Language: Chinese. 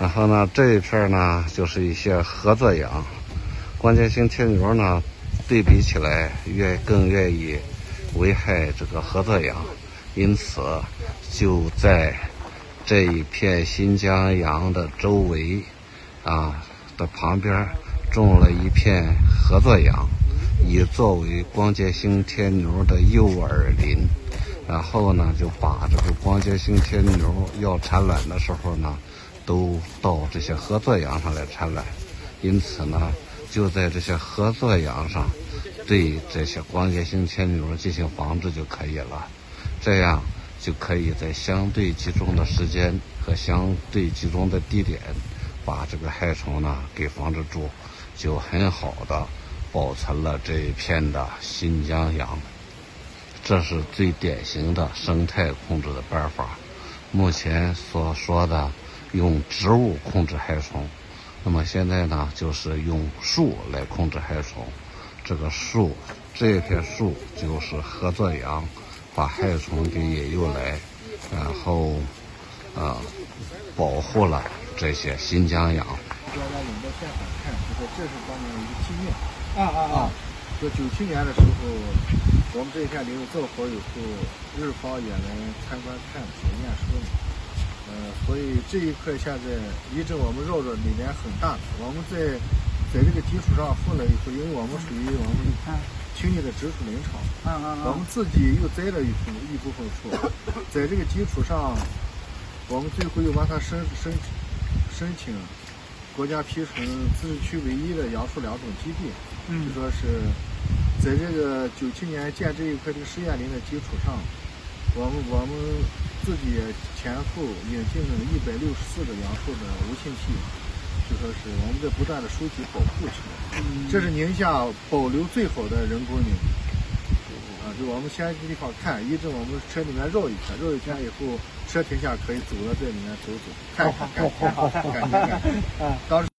然后呢，这一片呢就是一些合作羊，关节型天牛呢对比起来愿更愿意危害这个合作羊，因此就在这一片新疆羊的周围啊的旁边种了一片合作羊，以作为光节型天牛的诱饵林。然后呢，就把这个光节型天牛要产卵的时候呢，都到这些合作羊上来产卵。因此呢，就在这些合作羊上，对这些光节型铁牛进行防治就可以了。这样就可以在相对集中的时间和相对集中的地点，把这个害虫呢给防治住，就很好的保存了这一片的新疆羊。这是最典型的生态控制的办法。目前所说的用植物控制害虫，那么现在呢，就是用树来控制害虫。这个树，这片树就是合作羊，把害虫给引诱来，然后，呃，保护了这些新疆羊。大家引到现场看，就说这是当年一个纪念。啊啊啊！就九七年的时候。我们这一片林子做好以后，日方也来参观看图念书。呃，所以这一块现在一直我们绕着里面很大。我们在在这个基础上混了以后，因为我们属于我们清理的直属林场，我们自己又栽了一部一部分树，在这个基础上，我们最后又把它申申申请国家批准自治区唯一的杨树良种基地，就说是。在这个九七年建这一块这个试验林的基础上，我们我们自己前后引进了一百六十四个杨树的无性器，就说是我们在不断的收集保护起来。这是宁夏保留最好的人工林。啊，就我们先这地方看，一直我们车里面绕一圈，绕一圈以后车停下可以走到这里面走走，看看看看看看看。当时。